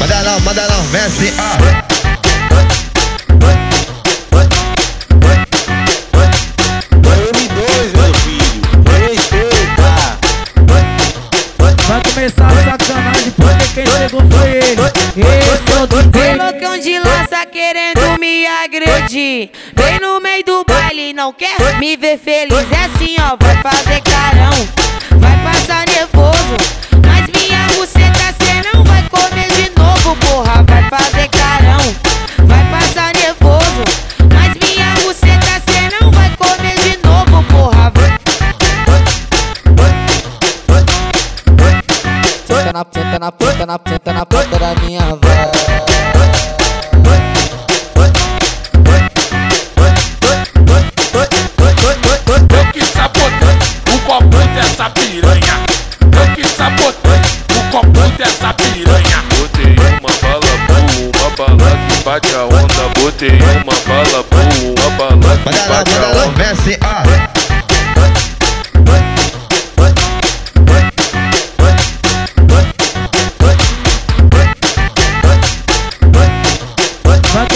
Manda não, manda não, vem assim, ó. M2, meu filho, respeita. Vai começar a sacanagem porque quem chegou foi ele. Esse é o DJ. Loucão de lança querendo me agredir. Vem no meio do baile, não quer me ver feliz. É assim, ó, vai fazer carão, Senta na, senta na, senta na, senta na ponta da minha. Eu que sabotei o copo dessa piranha. Eu que sabotei o copo dessa piranha. Botei uma bala boa, uma bala que bate a onda. Botei uma bala boa, uma bala que bate a onda.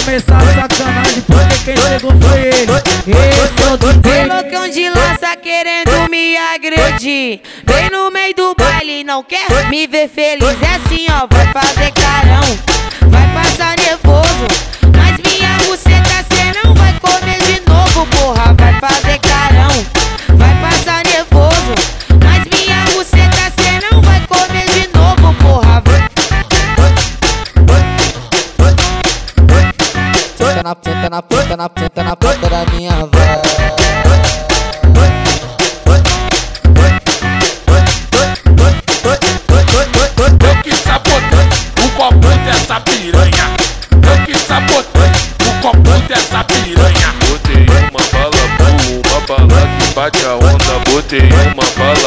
Começar a sacanagem porque quem chegou foi ele. Esse é o DJ. Loucão de lança querendo me agredir. Vem no meio do baile, não quer me ver feliz. É assim, ó, vai fazer carão, Senta na, senta na, senta na, senta na ponta da minha voz. Eu que sabotei o copo dessa piranha. Eu que sabotei o copo dessa piranha. Botei uma bala boa, uma bala que bate a onda. Botei uma bala